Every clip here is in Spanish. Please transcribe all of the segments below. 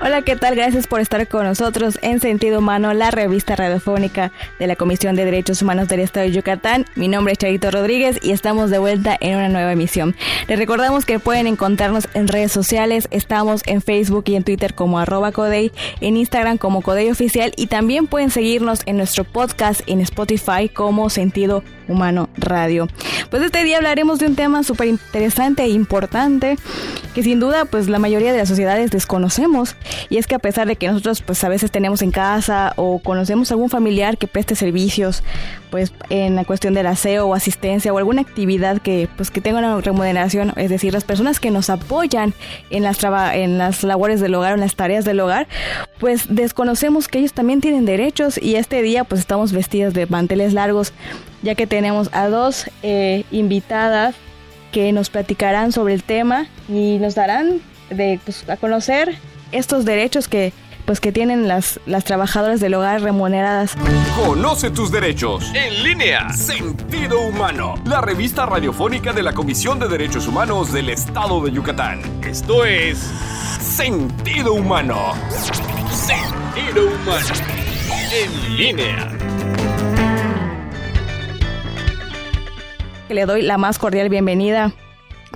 Hola, ¿qué tal? Gracias por estar con nosotros en Sentido Humano, la revista radiofónica de la Comisión de Derechos Humanos del Estado de Yucatán. Mi nombre es Charito Rodríguez y estamos de vuelta en una nueva emisión. Les recordamos que pueden encontrarnos en redes sociales. Estamos en Facebook y en Twitter como arroba Codey, en Instagram como Codey Oficial y también pueden seguirnos en nuestro podcast en Spotify como Sentido Humano Radio. Pues este día hablaremos de un tema súper interesante e importante que sin duda pues la mayoría de las sociedades desconocemos y es que a pesar de que nosotros pues a veces tenemos en casa o conocemos algún familiar que preste servicios pues en la cuestión del aseo o asistencia o alguna actividad que pues que tenga una remuneración, es decir, las personas que nos apoyan en las en las labores del hogar o en las tareas del hogar, pues desconocemos que ellos también tienen derechos y este día pues estamos vestidas de manteles largos ya que tenemos a dos eh, invitadas que nos platicarán sobre el tema y nos darán de, pues, a conocer estos derechos que pues que tienen las, las trabajadoras del hogar remuneradas. Conoce tus derechos en línea. Sentido Humano, la revista radiofónica de la Comisión de Derechos Humanos del Estado de Yucatán. Esto es Sentido Humano. Sentido Humano en línea. Le doy la más cordial bienvenida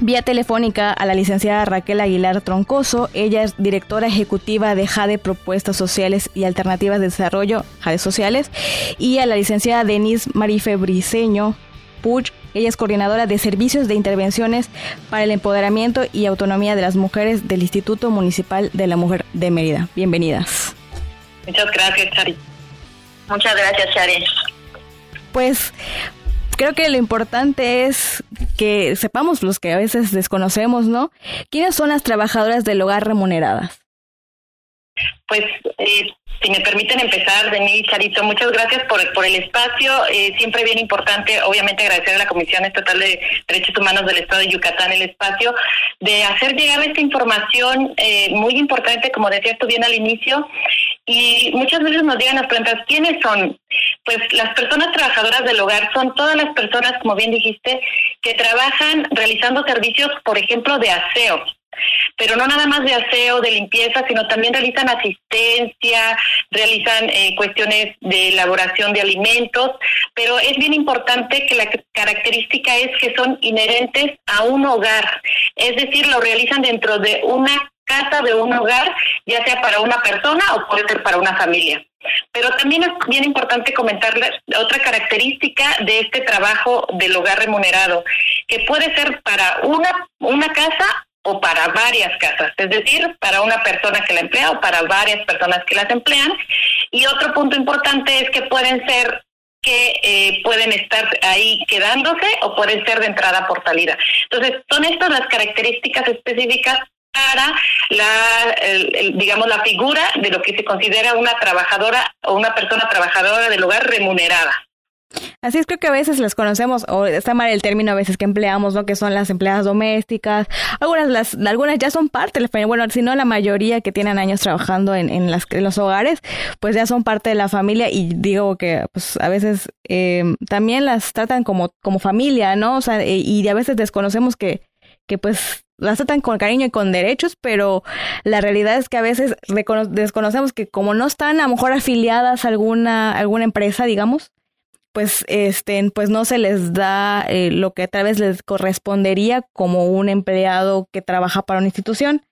vía telefónica a la licenciada Raquel Aguilar Troncoso. Ella es directora ejecutiva de JADE Propuestas Sociales y Alternativas de Desarrollo, JADE Sociales, y a la licenciada Denise Marife Briceño Puch. Ella es coordinadora de servicios de intervenciones para el empoderamiento y autonomía de las mujeres del Instituto Municipal de la Mujer de Mérida. Bienvenidas. Muchas gracias, Chari. Muchas gracias, Chari. Pues creo que lo importante es que sepamos los que a veces desconocemos, ¿no? ¿Quiénes son las trabajadoras del hogar remuneradas? Pues, eh, si me permiten empezar, Denis Charito, muchas gracias por, por el espacio. Eh, siempre bien importante, obviamente, agradecer a la Comisión Estatal de Derechos Humanos del Estado de Yucatán el espacio de hacer llegar esta información eh, muy importante, como decías tú bien al inicio. Y muchas veces nos llegan las preguntas, ¿quiénes son? Pues las personas trabajadoras del hogar son todas las personas, como bien dijiste, que trabajan realizando servicios, por ejemplo, de aseo. Pero no nada más de aseo, de limpieza, sino también realizan asistencia, realizan eh, cuestiones de elaboración de alimentos, pero es bien importante que la característica es que son inherentes a un hogar, es decir, lo realizan dentro de una casa de un hogar, ya sea para una persona o puede ser para una familia. Pero también es bien importante comentarles otra característica de este trabajo del hogar remunerado, que puede ser para una, una casa o para varias casas, es decir, para una persona que la emplea o para varias personas que las emplean. Y otro punto importante es que pueden ser que eh, pueden estar ahí quedándose o pueden ser de entrada por salida. Entonces, son estas las características específicas para la, digamos, la figura de lo que se considera una trabajadora o una persona trabajadora del hogar remunerada. Así es, creo que a veces las conocemos, o está mal el término a veces que empleamos, ¿no? Que son las empleadas domésticas. Algunas las, algunas ya son parte de la familia. Bueno, si no la mayoría que tienen años trabajando en, en, las, los hogares, pues ya son parte de la familia y digo que pues a veces eh, también las tratan como, como familia, ¿no? O sea, y, y a veces desconocemos que, que pues las tratan con cariño y con derechos, pero la realidad es que a veces desconocemos que como no están a lo mejor afiliadas a alguna, alguna empresa, digamos, pues este pues no se les da eh, lo que tal vez les correspondería como un empleado que trabaja para una institución.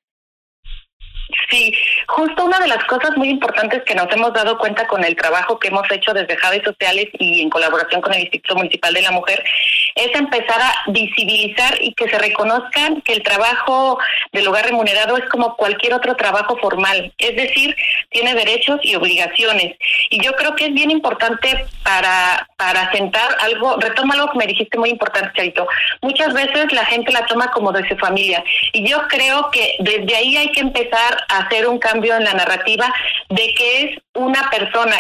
Sí, justo una de las cosas muy importantes que nos hemos dado cuenta con el trabajo que hemos hecho desde Javes Sociales y en colaboración con el Instituto Municipal de la Mujer es empezar a visibilizar y que se reconozcan que el trabajo del hogar remunerado es como cualquier otro trabajo formal, es decir, tiene derechos y obligaciones. Y yo creo que es bien importante para, para sentar algo, retoma algo que me dijiste muy importante, Charito. Muchas veces la gente la toma como de su familia y yo creo que desde ahí hay que empezar hacer un cambio en la narrativa de que es una persona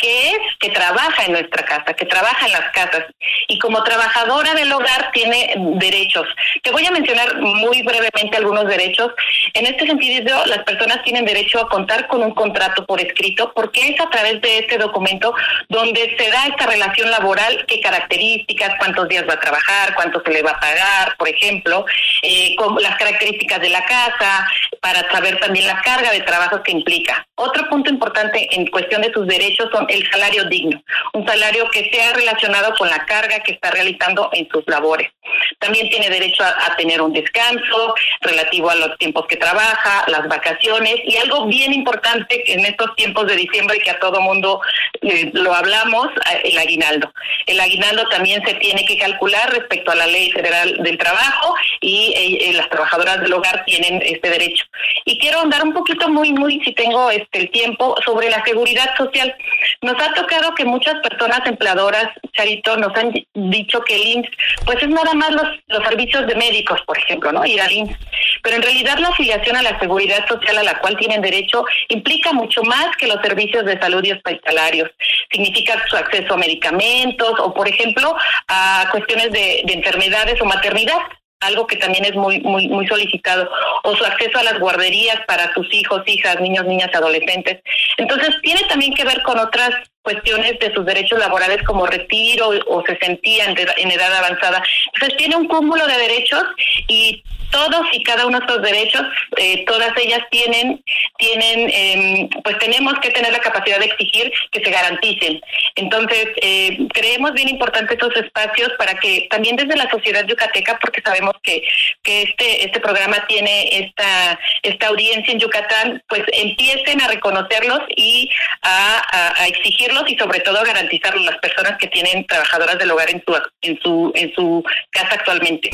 que es que trabaja en nuestra casa, que trabaja en las casas y como trabajadora del hogar tiene derechos. Te voy a mencionar muy brevemente algunos derechos. En este sentido, las personas tienen derecho a contar con un contrato por escrito porque es a través de este documento donde se da esta relación laboral, qué características, cuántos días va a trabajar, cuánto se le va a pagar, por ejemplo, eh, las características de la casa, para saber también la carga de trabajo que implica. Otro punto importante en cuestión de sus derechos son el salario digno, un salario que sea relacionado con la carga que está realizando en sus labores. También tiene derecho a, tener un descanso relativo a los tiempos que trabaja, las vacaciones y algo bien importante en estos tiempos de diciembre que a todo mundo eh, lo hablamos, eh, el aguinaldo. El aguinaldo también se tiene que calcular respecto a la ley federal del trabajo y eh, las trabajadoras del hogar tienen este derecho. Y quiero andar un poquito muy, muy, si tengo este el tiempo, sobre la seguridad social. Nos ha tocado que muchas personas empleadoras, Charito, nos han dicho que el IMSS, pues es nada más los, los servicios de médicos, por ejemplo, ¿no? Ir al IMSS. Pero en realidad la afiliación a la seguridad social a la cual tienen derecho implica mucho más que los servicios de salud y hospitalarios. Significa su acceso a medicamentos o, por ejemplo, a cuestiones de, de enfermedades o maternidad algo que también es muy muy muy solicitado o su acceso a las guarderías para sus hijos, hijas, niños, niñas, adolescentes. Entonces, tiene también que ver con otras cuestiones de sus derechos laborales como retiro o se sentían en edad avanzada. Entonces tiene un cúmulo de derechos y todos y cada uno de estos derechos, eh, todas ellas tienen, tienen, eh, pues tenemos que tener la capacidad de exigir que se garanticen. Entonces, eh, creemos bien importante estos espacios para que también desde la sociedad yucateca, porque sabemos que, que este, este programa tiene esta, esta audiencia en Yucatán, pues empiecen a reconocerlos y a, a exigir y sobre todo garantizarlo a las personas que tienen trabajadoras del hogar en su, en su, en su casa actualmente.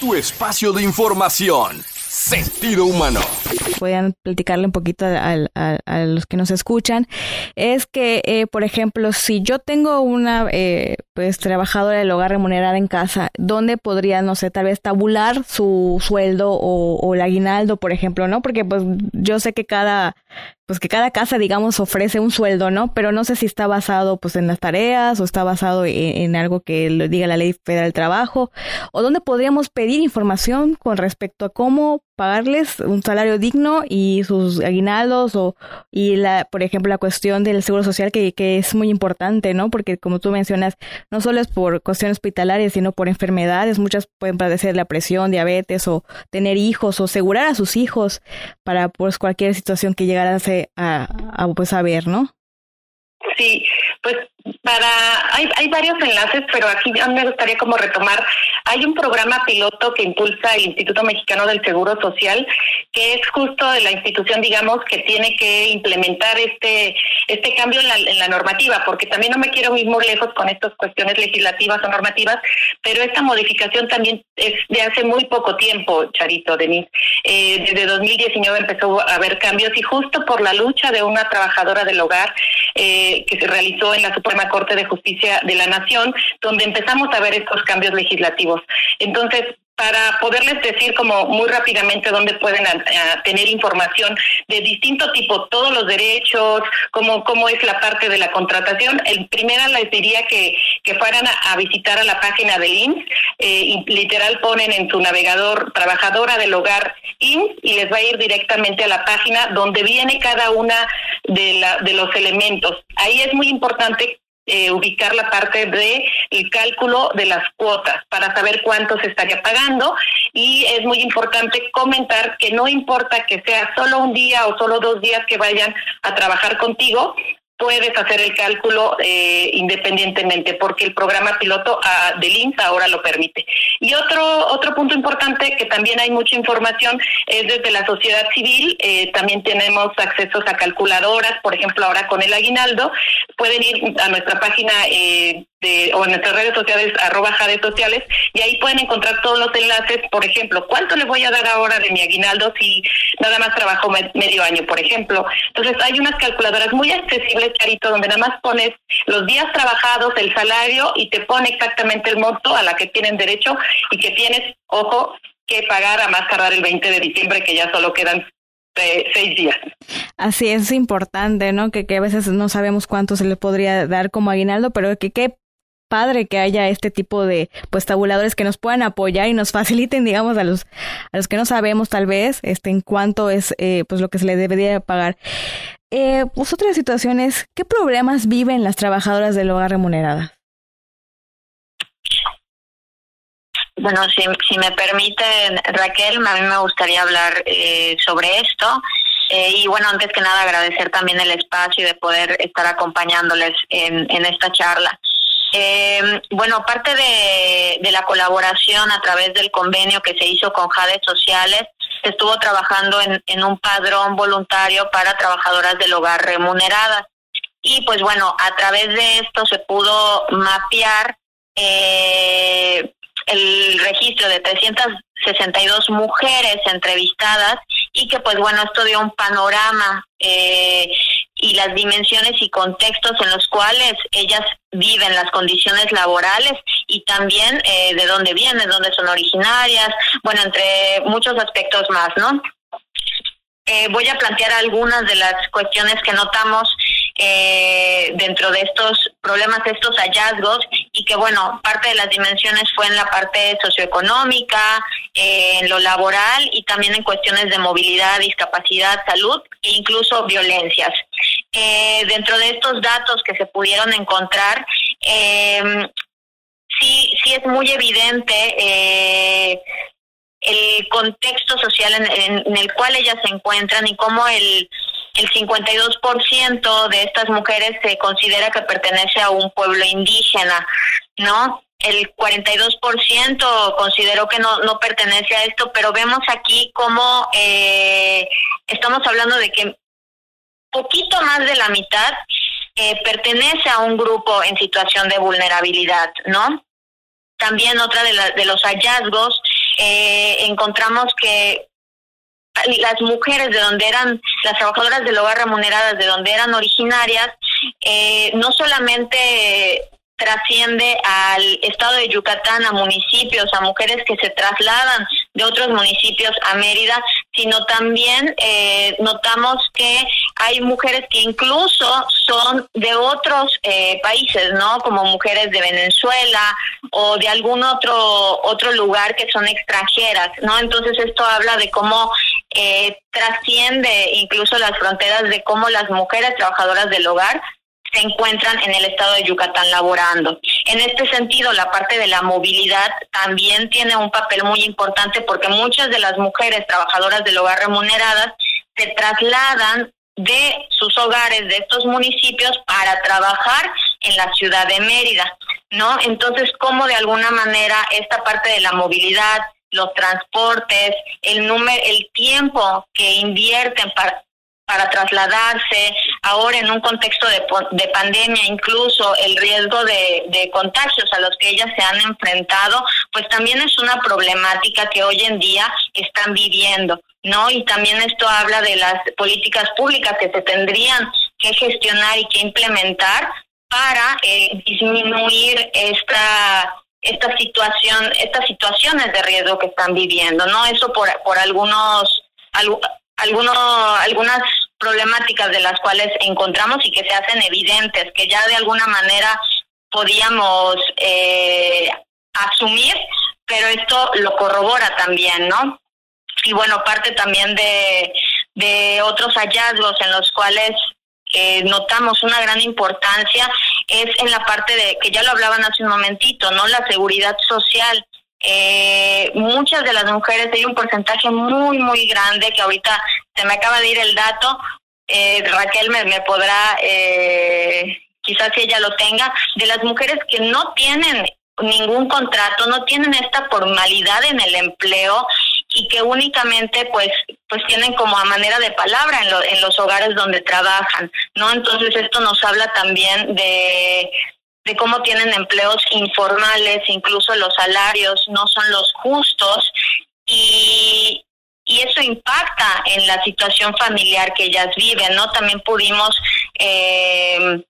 Tu espacio de información. Sentido humano. Puedan platicarle un poquito a, los que nos escuchan. Es que, eh, por ejemplo, si yo tengo una eh, pues trabajadora del hogar remunerada en casa, ¿dónde podría, no sé, tal vez tabular su sueldo o, o el aguinaldo, por ejemplo, no? Porque pues yo sé que cada pues que cada casa, digamos, ofrece un sueldo, ¿no? Pero no sé si está basado, pues, en las tareas o está basado en, algo que lo diga la ley federal del trabajo, o dónde podríamos pedir información con respecto a cómo pagarles un salario digno y sus aguinaldos o y la por ejemplo la cuestión del seguro social que, que es muy importante no porque como tú mencionas no solo es por cuestiones hospitalarias sino por enfermedades. Muchas pueden padecer la presión diabetes o tener hijos o asegurar a sus hijos para pues cualquier situación que llegara a, a, a pues a ver no sí pues para hay, hay varios enlaces, pero aquí ya me gustaría como retomar. Hay un programa piloto que impulsa el Instituto Mexicano del Seguro Social, que es justo de la institución, digamos, que tiene que implementar este este cambio en la, en la normativa, porque también no me quiero ir muy lejos con estas cuestiones legislativas o normativas, pero esta modificación también es de hace muy poco tiempo, Charito, Denise. Eh, desde 2019 empezó a haber cambios y justo por la lucha de una trabajadora del hogar eh, que se realizó en la Suprema Corte de Justicia de la Nación, donde empezamos a ver estos cambios legislativos. Entonces, para poderles decir como muy rápidamente dónde pueden tener información de distinto tipo, todos los derechos, cómo, cómo es la parte de la contratación. El primero les diría que, que fueran a, visitar a la página del IMSS, eh, literal ponen en su navegador trabajadora del hogar IMSS y les va a ir directamente a la página donde viene cada una de, la, de los elementos. Ahí es muy importante eh, ubicar la parte de el cálculo de las cuotas para saber cuánto se estaría pagando y es muy importante comentar que no importa que sea solo un día o solo dos días que vayan a trabajar contigo, puedes hacer el cálculo eh, independientemente porque el programa piloto ah, del INSA ahora lo permite. Y otro otro punto importante que también hay mucha información es desde la sociedad civil, eh, también tenemos accesos a calculadoras, por ejemplo ahora con el aguinaldo, pueden ir a nuestra página eh, de, o en nuestras redes sociales, arroba jades sociales, y ahí pueden encontrar todos los enlaces, por ejemplo, cuánto le voy a dar ahora de mi aguinaldo si nada más trabajo medio año, por ejemplo. Entonces hay unas calculadoras muy accesibles, Charito, donde nada más pones los días trabajados, el salario, y te pone exactamente el monto a la que tienen derecho y que tienes, ojo, que pagar a más tardar el 20 de diciembre, que ya solo quedan seis días. Así es, importante, ¿no? Que, que a veces no sabemos cuánto se le podría dar como aguinaldo, pero que qué padre que haya este tipo de pues tabuladores que nos puedan apoyar y nos faciliten, digamos, a los, a los que no sabemos tal vez, este, en cuánto es eh, pues lo que se le debería pagar. Eh, pues otras situaciones, ¿qué problemas viven las trabajadoras del hogar remuneradas? Bueno, si, si me permiten, Raquel, a mí me gustaría hablar eh, sobre esto. Eh, y bueno, antes que nada agradecer también el espacio de poder estar acompañándoles en, en esta charla. Eh, bueno, parte de, de, la colaboración a través del convenio que se hizo con Jades Sociales, se estuvo trabajando en, en un padrón voluntario para trabajadoras del hogar remuneradas. Y pues bueno, a través de esto se pudo mapear eh, el registro de 362 mujeres entrevistadas y que pues bueno, esto dio un panorama eh, y las dimensiones y contextos en los cuales ellas viven las condiciones laborales y también eh, de dónde vienen, dónde son originarias, bueno, entre muchos aspectos más, ¿no? Eh, voy a plantear algunas de las cuestiones que notamos eh, dentro de estos problemas, estos hallazgos, y que bueno, parte de las dimensiones fue en la parte socioeconómica, eh, en lo laboral y también en cuestiones de movilidad, discapacidad, salud e incluso violencias. Eh, dentro de estos datos que se pudieron encontrar, eh, sí, sí es muy evidente eh, el contexto social en, en, el cual ellas se encuentran y cómo el, el 52% de estas mujeres se considera que pertenece a un pueblo indígena, ¿no? El 42% consideró que no, no pertenece a esto, pero vemos aquí cómo eh, estamos hablando de que poquito más de la mitad eh, pertenece a un grupo en situación de vulnerabilidad, ¿no? También otra de, la, de los hallazgos eh, encontramos que las mujeres de donde eran, las trabajadoras del hogar remuneradas de donde eran originarias, eh, no solamente trasciende al estado de Yucatán, a municipios, a mujeres que se trasladan de otros municipios a Mérida, sino también eh, notamos que hay mujeres que incluso son de otros eh, países, ¿no? Como mujeres de Venezuela o de algún otro otro lugar que son extranjeras, ¿no? Entonces esto habla de cómo eh, trasciende incluso las fronteras de cómo las mujeres trabajadoras del hogar se encuentran en el estado de Yucatán laborando. En este sentido, la parte de la movilidad también tiene un papel muy importante porque muchas de las mujeres trabajadoras del hogar remuneradas se trasladan de sus hogares de estos municipios para trabajar en la ciudad de Mérida, ¿no? Entonces, cómo de alguna manera esta parte de la movilidad, los transportes, el número, el tiempo que invierten para para trasladarse, ahora en un contexto de, de pandemia, incluso el riesgo de, de, contagios a los que ellas se han enfrentado, pues también es una problemática que hoy en día están viviendo, ¿no? Y también esto habla de las políticas públicas que se tendrían que gestionar y que implementar para eh, disminuir esta esta situación, estas situaciones de riesgo que están viviendo, ¿no? Eso por, por algunos algunos, algunas problemáticas de las cuales encontramos y que se hacen evidentes, que ya de alguna manera podíamos eh, asumir, pero esto lo corrobora también, ¿no? Y bueno, parte también de, de otros hallazgos en los cuales eh, notamos una gran importancia es en la parte de, que ya lo hablaban hace un momentito, ¿no? La seguridad social. Eh, muchas de las mujeres, hay un porcentaje muy, muy grande que ahorita se me acaba de ir el dato, eh, Raquel me, podrá, eh, quizás si ella lo tenga, de las mujeres que no tienen ningún contrato, no tienen esta formalidad en el empleo y que únicamente pues pues tienen como a manera de palabra en, lo, en los hogares donde trabajan, ¿no? Entonces esto nos habla también de de cómo tienen empleos informales, incluso los salarios no son los justos y, y eso impacta en la situación familiar que ellas viven, ¿no? También pudimos eh,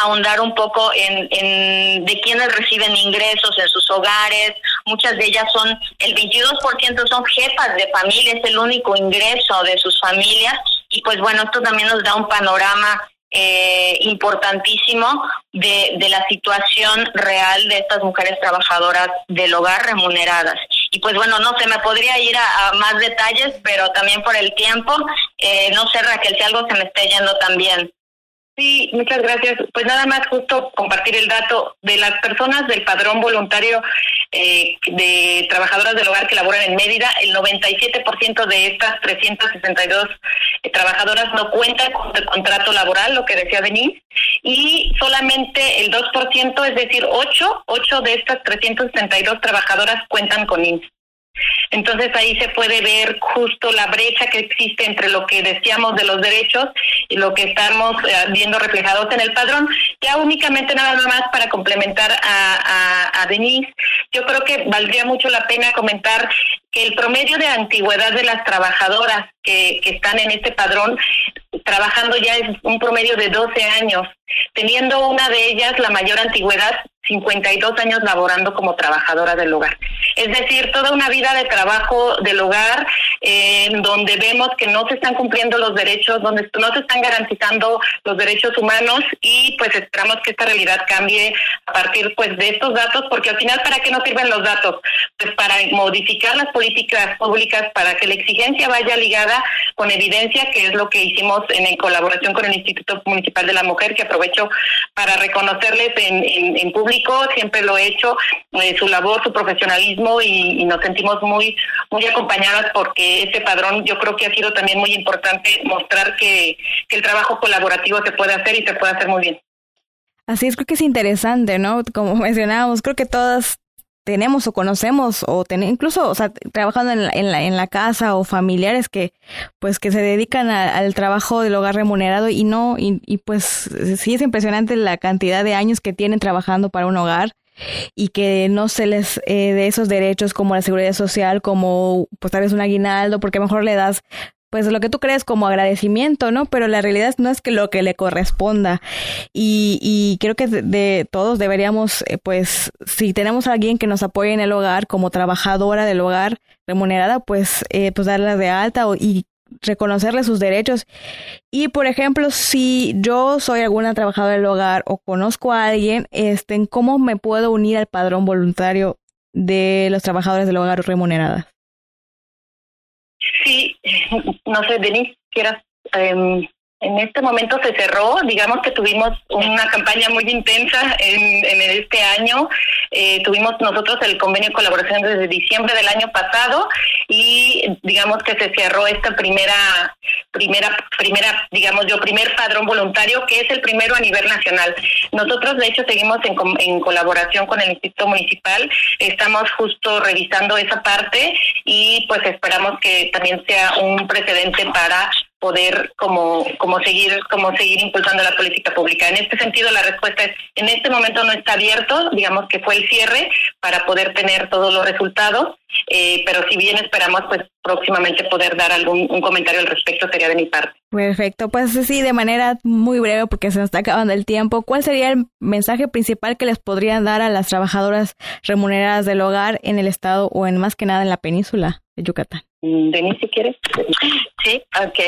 ahondar un poco en, en de quienes reciben ingresos en sus hogares, muchas de ellas son, el 22% son jefas de familia, es el único ingreso de sus familias y pues bueno, esto también nos da un panorama eh, importantísimo de, de la situación real de estas mujeres trabajadoras del hogar remuneradas. Y pues bueno, no sé, me podría ir a, más detalles, pero también por el tiempo, eh, no sé Raquel, si algo se me está yendo también. Sí, muchas gracias. Pues nada más justo compartir el dato de las personas del padrón voluntario eh, de trabajadoras del hogar que laboran en Mérida, el 97% de estas 362 eh, trabajadoras no cuentan con el contrato laboral, lo que decía Denise, y solamente el 2%, es decir, 8, 8 de estas 362 trabajadoras cuentan con INSS. Entonces ahí se puede ver justo la brecha que existe entre lo que decíamos de los derechos y lo que estamos eh, viendo reflejados en el padrón. Ya únicamente nada más para complementar a, a Denise, yo creo que valdría mucho la pena comentar que el promedio de antigüedad de las trabajadoras que, que están en este padrón trabajando ya es un promedio de 12 años, teniendo una de ellas la mayor antigüedad 52 años laborando como trabajadora del hogar. Es decir, toda una vida de trabajo del hogar en donde vemos que no se están cumpliendo los derechos, donde no se están garantizando los derechos humanos y pues esperamos que esta realidad cambie a partir pues de estos datos, porque al final ¿para qué nos sirven los datos? Pues para modificar las políticas públicas, para que la exigencia vaya ligada con evidencia, que es lo que hicimos en, colaboración con el Instituto Municipal de la Mujer, que aprovecho para reconocerles en, en, en público siempre lo he hecho, eh, su labor, su profesionalismo y, nos sentimos muy, muy acompañadas porque este padrón yo creo que ha sido también muy importante mostrar que, que el trabajo colaborativo se puede hacer y se puede hacer muy bien. Así es, creo que es interesante, ¿no? Como mencionábamos, creo que todas tenemos o conocemos o ten, incluso o sea, trabajando en la, en, la, en la casa o familiares que pues que se dedican al trabajo del hogar remunerado y no y, pues sí es impresionante la cantidad de años que tienen trabajando para un hogar y que no se les eh, de esos derechos como la seguridad social como pues tal vez un aguinaldo porque mejor le das pues lo que tú crees como agradecimiento, ¿no? Pero la realidad no es que lo que le corresponda. Y, y creo que de, todos deberíamos, eh, pues, si tenemos a alguien que nos apoye en el hogar como trabajadora del hogar remunerada, pues, eh, pues darla de alta o, y reconocerle sus derechos. Y por ejemplo, si yo soy alguna trabajadora del hogar o conozco a alguien, este, ¿cómo me puedo unir al padrón voluntario de los trabajadores del hogar remuneradas? Sí, no sé, Denise, quieras. Eh, en este momento se cerró, digamos que tuvimos una campaña muy intensa en, en este año. Eh, tuvimos nosotros el convenio de colaboración desde diciembre del año pasado y digamos que se cerró esta primera, primera, primera, digamos yo, primer padrón voluntario que es el primero a nivel nacional. Nosotros de hecho seguimos en, en colaboración con el Instituto Municipal, estamos justo revisando esa parte y pues esperamos que también sea un precedente para poder como, como seguir como seguir impulsando la política pública. En este sentido, la respuesta es, en este momento no está abierto, digamos que fue el cierre para poder tener todos los resultados, eh, pero si bien esperamos pues próximamente poder dar algún un comentario al respecto, sería de mi parte. Perfecto, pues sí, de manera muy breve porque se nos está acabando el tiempo, ¿cuál sería el mensaje principal que les podrían dar a las trabajadoras remuneradas del hogar en el estado o en más que nada en la península de Yucatán? Mm, Denise, si quieres. Sí, ok.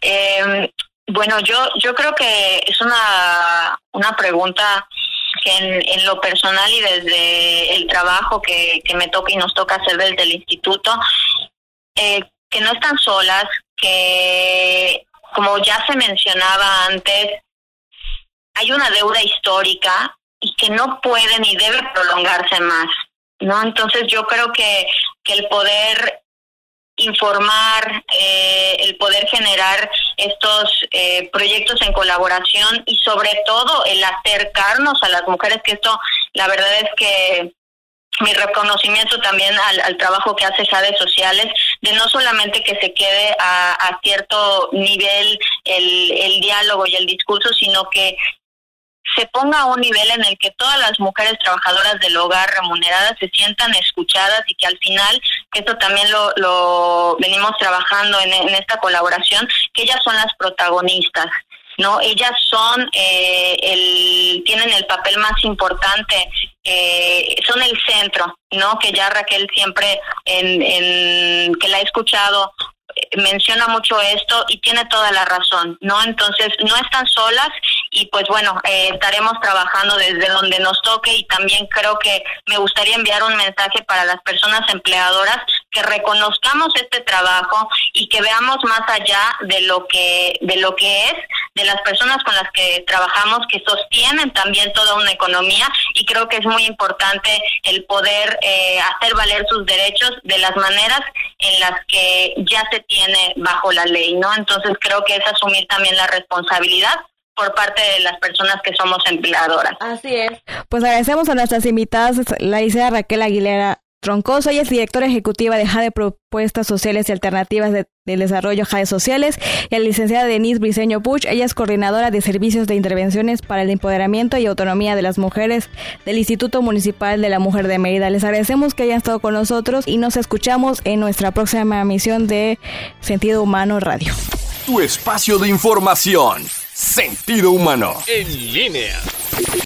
Eh, bueno, yo, yo creo que es una, una pregunta que en, en, lo personal y desde el trabajo que, que me toca y nos toca hacer desde el instituto, eh, que no están solas, que como ya se mencionaba antes, hay una deuda histórica y que no puede ni debe prolongarse más, ¿no? Entonces yo creo que, que el poder informar, eh, el poder generar estos eh, proyectos en colaboración y sobre todo el acercarnos a las mujeres, que esto la verdad es que mi reconocimiento también al, trabajo que hace redes sociales, de no solamente que se quede a, a cierto nivel el, el diálogo y el discurso, sino que se ponga a un nivel en el que todas las mujeres trabajadoras del hogar remuneradas se sientan escuchadas y que al final, esto también lo, lo venimos trabajando en, esta colaboración, que ellas son las protagonistas. no ellas son eh, el tienen el papel más importante eh, son el centro no que ya Raquel siempre en, en que la he escuchado menciona mucho esto y tiene toda la razón, ¿no? Entonces, no están solas y pues bueno, eh, estaremos trabajando desde donde nos toque y también creo que me gustaría enviar un mensaje para las personas empleadoras que reconozcamos este trabajo y que veamos más allá de lo que de lo que es de las personas con las que trabajamos que sostienen también toda una economía y creo que es muy importante el poder eh, hacer valer sus derechos de las maneras en las que ya se tiene bajo la ley, ¿no? Entonces creo que es asumir también la responsabilidad por parte de las personas que somos empleadoras. Así es. Pues agradecemos a nuestras invitadas, la licenciada Raquel Aguilera Troncoso, ella es directora ejecutiva de JADE Propuestas Sociales y Alternativas de, del Desarrollo JADE Sociales, y la licenciada Denise Briceño Puch, ella es coordinadora de Servicios de Intervenciones para el Empoderamiento y Autonomía de las Mujeres del Instituto Municipal de la Mujer de Mérida. Les agradecemos que hayan estado con nosotros y nos escuchamos en nuestra próxima emisión de Sentido Humano Radio. Tu espacio de información, Sentido Humano, en línea.